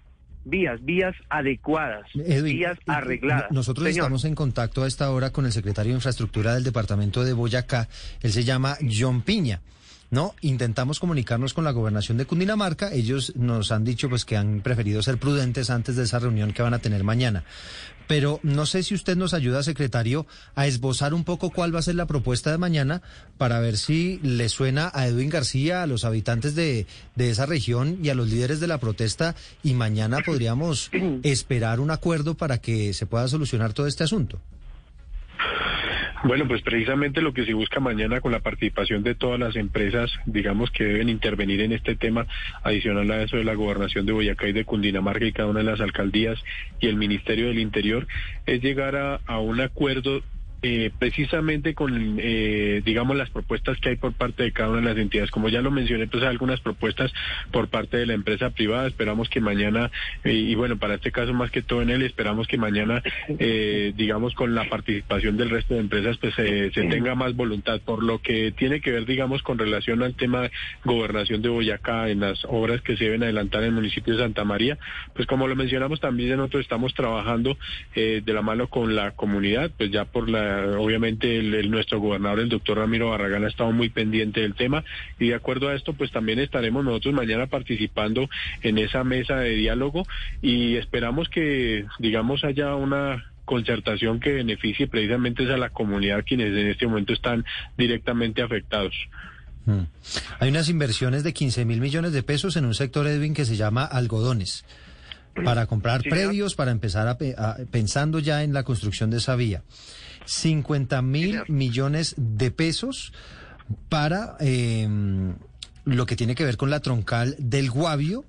vías, vías adecuadas, vías arregladas. Nosotros estamos en contacto a esta hora con el secretario de Infraestructura del departamento de Boyacá. Él se llama John Piña. No, intentamos comunicarnos con la gobernación de Cundinamarca. Ellos nos han dicho pues que han preferido ser prudentes antes de esa reunión que van a tener mañana. Pero no sé si usted nos ayuda, secretario, a esbozar un poco cuál va a ser la propuesta de mañana para ver si le suena a Edwin García, a los habitantes de, de esa región y a los líderes de la protesta y mañana podríamos esperar un acuerdo para que se pueda solucionar todo este asunto. Bueno, pues precisamente lo que se busca mañana con la participación de todas las empresas, digamos que deben intervenir en este tema, adicional a eso de la gobernación de Boyacá y de Cundinamarca y cada una de las alcaldías y el Ministerio del Interior, es llegar a, a un acuerdo eh, precisamente con, eh, digamos, las propuestas que hay por parte de cada una de las entidades. Como ya lo mencioné, pues hay algunas propuestas por parte de la empresa privada. Esperamos que mañana, eh, y bueno, para este caso más que todo en él, esperamos que mañana, eh, digamos, con la participación del resto de empresas, pues se tenga más voluntad. Por lo que tiene que ver, digamos, con relación al tema de gobernación de Boyacá en las obras que se deben adelantar en el municipio de Santa María, pues como lo mencionamos también nosotros estamos trabajando de la mano con la comunidad, pues ya por la obviamente el, nuestro gobernador, el doctor Ramiro Barragán, ha estado muy pendiente del tema y de acuerdo a esto, pues también estaremos nosotros mañana participando en esa mesa de diálogo y esperamos que, digamos, haya una concertación que beneficie precisamente a la comunidad quienes en este momento están directamente afectados. Mm. Hay unas inversiones de 15 mil millones de pesos en un sector, Edwin, que se llama algodones, para comprar predios, para empezar a, pensando ya en la construcción de esa vía. 50 mil millones de pesos para eh, lo que tiene que ver con la troncal del Guavio.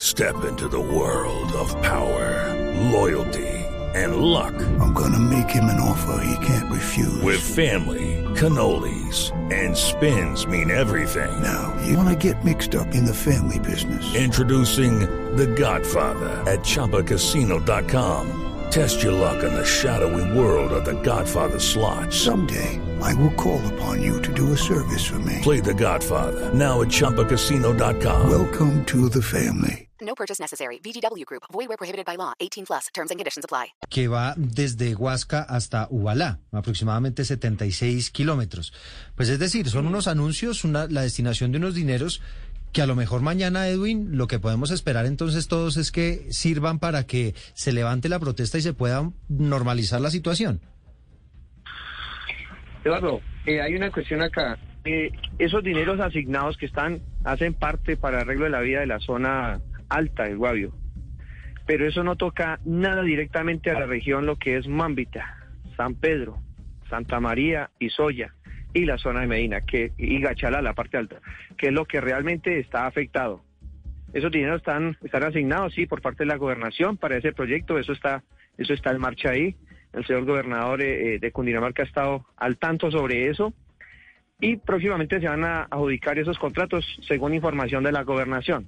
Step into the world of power, loyalty and luck. I'm gonna make him an offer he can't refuse. With family, cannolis and spins mean everything. Now, you wanna get mixed up in the family business. Introducing The Godfather at chapacasino.com. Test your luck in the shadowy world of the Godfather slot. Someday, I will call upon you to do a service for me. Play the Godfather, now at Chumpacasino.com. Welcome to the family. No purchase necessary. VGW Group. Void where prohibited by law. 18 plus. Terms and conditions apply. Que va desde Huasca hasta Ubalá, aproximadamente 76 kilómetros. Pues es decir, son unos anuncios, una, la destinación de unos dineros que a lo mejor mañana, Edwin, lo que podemos esperar entonces todos es que sirvan para que se levante la protesta y se pueda normalizar la situación. Eduardo, eh, hay una cuestión acá. Eh, esos dineros asignados que están hacen parte para arreglo de la vida de la zona alta del Guavio, pero eso no toca nada directamente a la región, lo que es Mambita, San Pedro, Santa María y Soya y la zona de Medina que, y Gachala, la parte alta, que es lo que realmente está afectado. Esos dineros están, están asignados, sí, por parte de la gobernación para ese proyecto, eso está, eso está en marcha ahí. El señor gobernador eh, eh, de Cundinamarca ha estado al tanto sobre eso y próximamente se van a adjudicar esos contratos según información de la gobernación.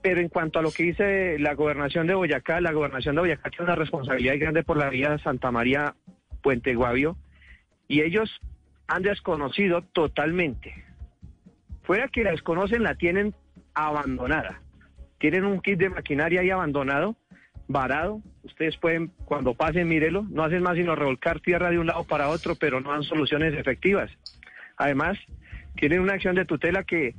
Pero en cuanto a lo que dice la gobernación de Boyacá, la gobernación de Boyacá tiene una responsabilidad grande por la vía Santa María Puente Guavio y ellos han desconocido totalmente. Fuera que la desconocen, la tienen abandonada. Tienen un kit de maquinaria ahí abandonado, varado. Ustedes pueden, cuando pasen, mírelo. No hacen más sino revolcar tierra de un lado para otro, pero no dan soluciones efectivas. Además, tienen una acción de tutela que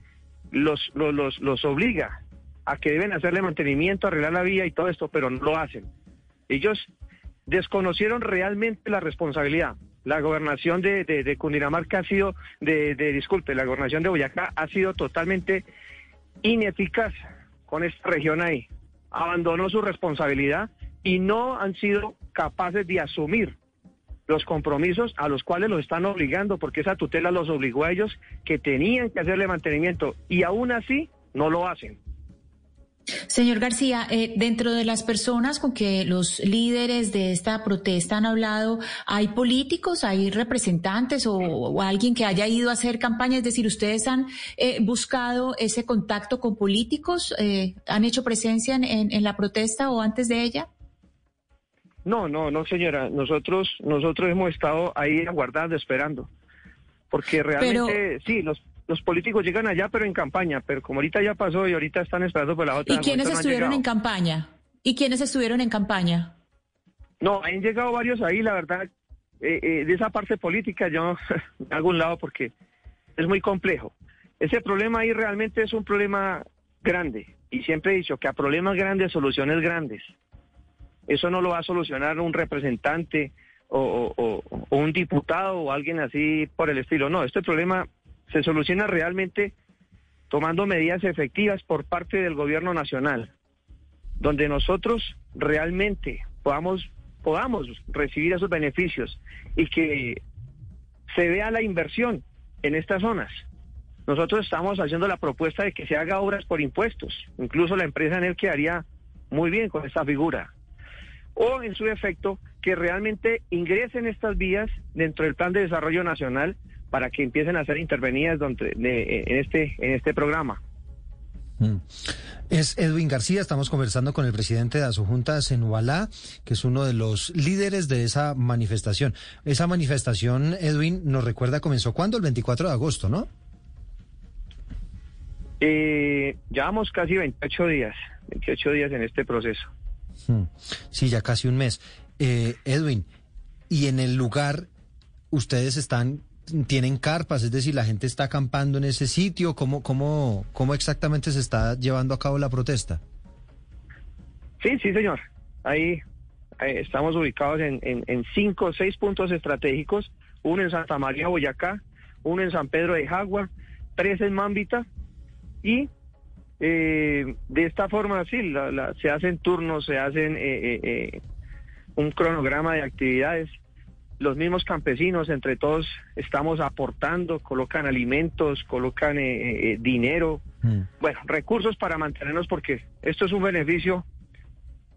los, los, los obliga a que deben hacerle mantenimiento, arreglar la vía y todo esto, pero no lo hacen. Ellos desconocieron realmente la responsabilidad la gobernación de, de, Cundinamarca ha sido, de, de, disculpe, la gobernación de Boyacá ha sido totalmente ineficaz con esta región ahí. Abandonó su responsabilidad y no han sido capaces de asumir los compromisos a los cuales los están obligando, porque esa tutela los obligó a ellos que tenían que hacerle mantenimiento y aún así no lo hacen. Señor García, eh, dentro de las personas con que los líderes de esta protesta han hablado, ¿hay políticos, hay representantes o, alguien que haya ido a hacer campaña? Es decir, ¿ustedes han eh, buscado ese contacto con políticos? Eh, ¿Han hecho presencia en, la protesta o antes de ella? No, no, no, señora. Nosotros, nosotros hemos estado ahí aguardando, esperando. Porque realmente, sí, los, los políticos llegan allá, pero en campaña, pero como ahorita ya pasó y ahorita están esperando por la otra. ¿Y quiénes estuvieron en campaña? ¿Y quiénes estuvieron en campaña? No, han llegado varios ahí, la verdad, eh, eh, de esa parte política yo me hago un lado porque es muy complejo. Ese problema ahí realmente es un problema grande y siempre he dicho que a problemas grandes, soluciones grandes. Eso no lo va a solucionar un representante o, o un diputado o alguien así por el estilo. No, este problema se soluciona realmente tomando medidas efectivas por parte del gobierno nacional, donde nosotros realmente podamos, podamos recibir esos beneficios y que se vea la inversión en estas zonas. Nosotros estamos haciendo la propuesta de que se haga obras por impuestos. Incluso la empresa en él quedaría muy bien con esta figura. O en su efecto, que realmente ingresen estas vías dentro del plan de desarrollo nacional para que empiecen a ser intervenidas donde, de- en, este, en este programa. Mm. Es Edwin García, estamos conversando con el presidente de Asojuntas en Ubalá, que es uno de los líderes de esa manifestación. Esa manifestación, Edwin, nos recuerda, comenzó cuándo? El 24 de agosto, ¿no? Eh, llevamos casi 28 días, 28 días en este proceso. Mm. Sí, ya casi un mes. Eh, Edwin, y en el lugar, ustedes están, tienen carpas, es decir, la gente está acampando en ese sitio. ¿Cómo, cómo, cómo exactamente se está llevando a cabo la protesta? Sí, sí, señor. Ahí, ahí estamos ubicados en cinco o seis puntos estratégicos, uno en Santa María, Boyacá, uno en San Pedro de Jagua, tres en Mambita y eh, de esta forma, sí, la- la- se hacen turnos, se hacen eh, eh, eh, un cronograma de actividades. Los mismos campesinos, entre todos, estamos aportando, colocan alimentos, colocan eh, eh, dinero, bueno, recursos para mantenernos porque esto es un beneficio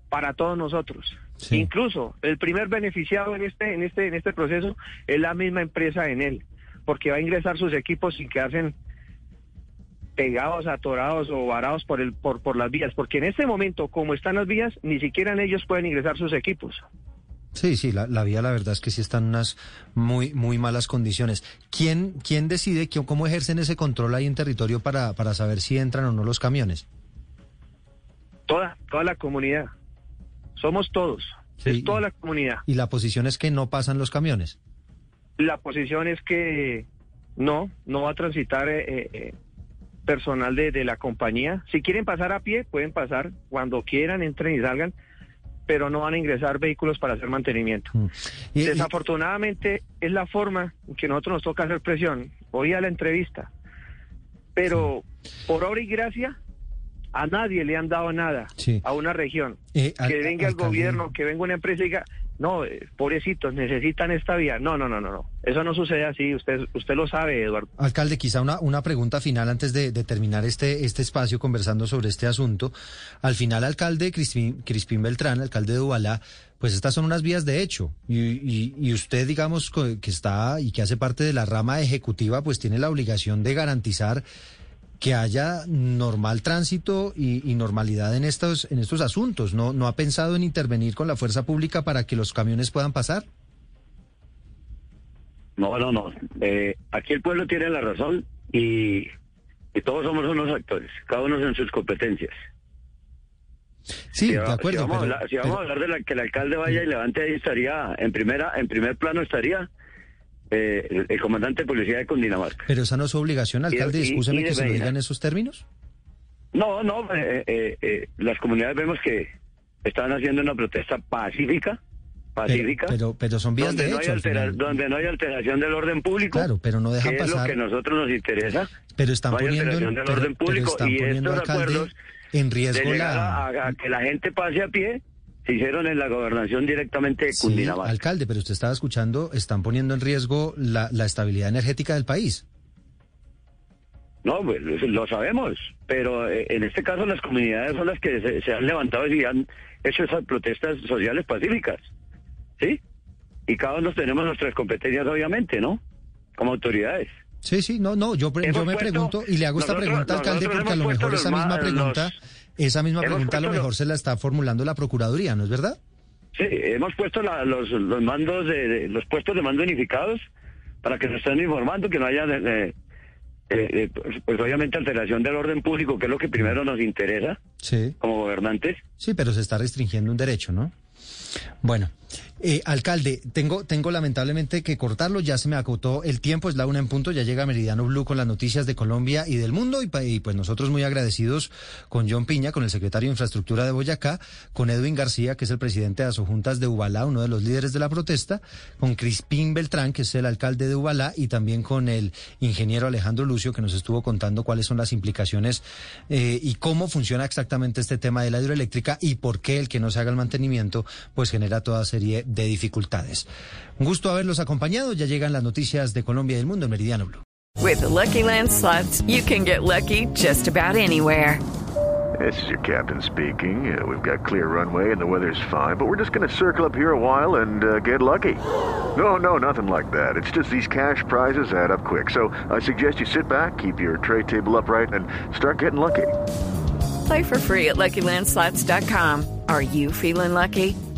para todos nosotros. Incluso el primer beneficiado en este, en este, en este proceso es la misma empresa en él, porque va a ingresar sus equipos sin quedarse pegados, atorados o varados por el, por, por las vías, porque en este momento, como están las vías, ni siquiera en ellos pueden ingresar sus equipos. Sí, sí, la, la vía la verdad es que sí están en unas muy, muy malas condiciones. ¿Quién, quién decide quién- cómo ejercen ese control ahí en territorio para, para saber si entran o no los camiones? Toda, toda la comunidad. Somos todos. Es toda la comunidad. Y la posición es que no pasan los camiones. La posición es que no, no va a transitar eh, eh, eh, personal de, de la compañía. Si quieren pasar a pie, pueden pasar cuando quieran, entren y salgan, pero no van a ingresar vehículos para hacer mantenimiento. Y- y- Desafortunadamente es la forma en que nosotros nos toca hacer presión. Hoy a la entrevista, pero por obra y gracia a nadie le han dado nada Sí. a una región. Eh, al- que venga el gobierno, que venga una empresa y diga, no, eh, pobrecitos, necesitan esta vía. No, no, no, no, no. Eso no sucede así. Usted, usted lo sabe, Eduardo. Alcalde, quizá una, una pregunta final antes de, terminar este, este espacio conversando sobre este asunto. Al final, alcalde Crispín, Crispín Beltrán, alcalde de Ubalá, pues estas son unas vías de hecho. Y, y- y usted, digamos, que está y que hace parte de la rama ejecutiva, pues tiene la obligación de garantizar que haya normal tránsito y, y normalidad en estos, en estos asuntos. ¿No, ¿No ha pensado en intervenir con la fuerza pública para que los camiones puedan pasar? No, no, no. Eh, aquí el pueblo tiene la razón y, y todos somos unos actores, cada uno en sus competencias. Sí, si, de acuerdo. Si vamos, pero- a hablar, si vamos a hablar de la, que el alcalde vaya y levante ahí, estaría en primera, en primer plano estaría eh, el, el comandante de policía de Cundinamarca. Pero esa no es su obligación, alcalde. Discúlpeme que se lo Medina. diga en esos términos. No, no, eh, eh, eh, las comunidades vemos que están haciendo una protesta pacífica, pacífica. Pero, pero son vías donde de no, hecho. altera- donde no hay alteración del orden público. Claro, pero no dejan que es lo pasar. que a nosotros nos interesa. Pero están no hay poniendo, alteración del pero- orden público están y poniendo, estos acuerdos en riesgo la... a que la gente pase a pie se hicieron en la gobernación directamente de Sí, Cundinamarca. alcalde, pero usted estaba escuchando, están poniendo en riesgo la, la estabilidad energética del país. No, pues, lo sabemos, pero eh, en este caso las comunidades son las que se, se han levantado y han hecho esas protestas sociales pacíficas, ¿sí? Y cada uno tenemos nuestras competencias, obviamente, ¿no? Como autoridades. Sí, sí, no, no, yo, yo me puesto- pregunto y le hago esta nosotros- pregunta, alcalde, porque a lo mejor esa misma ma- pregunta, los- esa misma hemos pregunta a lo mejor se la está formulando la Procuraduría, ¿no es verdad? Sí, hemos puesto la- los, los mandos, de, los puestos de mando unificados para que nos estén informando, que no haya, eh, pues, pues, obviamente, alteración del orden público, que es lo que primero nos interesa Sí. como gobernantes. Sí, pero se está restringiendo un derecho, ¿no? Bueno, eh, alcalde, tengo, tengo lamentablemente que cortarlo, ya se me acotó el tiempo, es la una en punto, ya llega Meridiano Blue con las noticias de Colombia y del mundo, y, pues nosotros muy agradecidos con John Piña, con el secretario de Infraestructura de Boyacá, con Edwin García, que es el presidente de Asojuntas de Ubalá, uno de los líderes de la protesta, con Crispín Beltrán, que es el alcalde de Ubalá, y también con el ingeniero Alejandro Lucio, que nos estuvo contando cuáles son las implicaciones eh, y cómo funciona exactamente este tema de la hidroeléctrica y por qué el que no se haga el mantenimiento pues genera toda serie de dificultades. Un gusto haberlos acompañado. Ya llegan las noticias de Colombia y del mundo en Meridiano Blue. With the Lucky Land slots, you can get lucky just about anywhere. This is your captain speaking. Uh, we've got clear runway and the weather's fine, but we're just going to circle up here a while and uh, get lucky. No, no, nothing like that. It's just these cash prizes add up quick. So I suggest you sit back, keep your tray table upright, and start getting lucky. Play for free at LuckyLandSlots.com. Are you feeling lucky?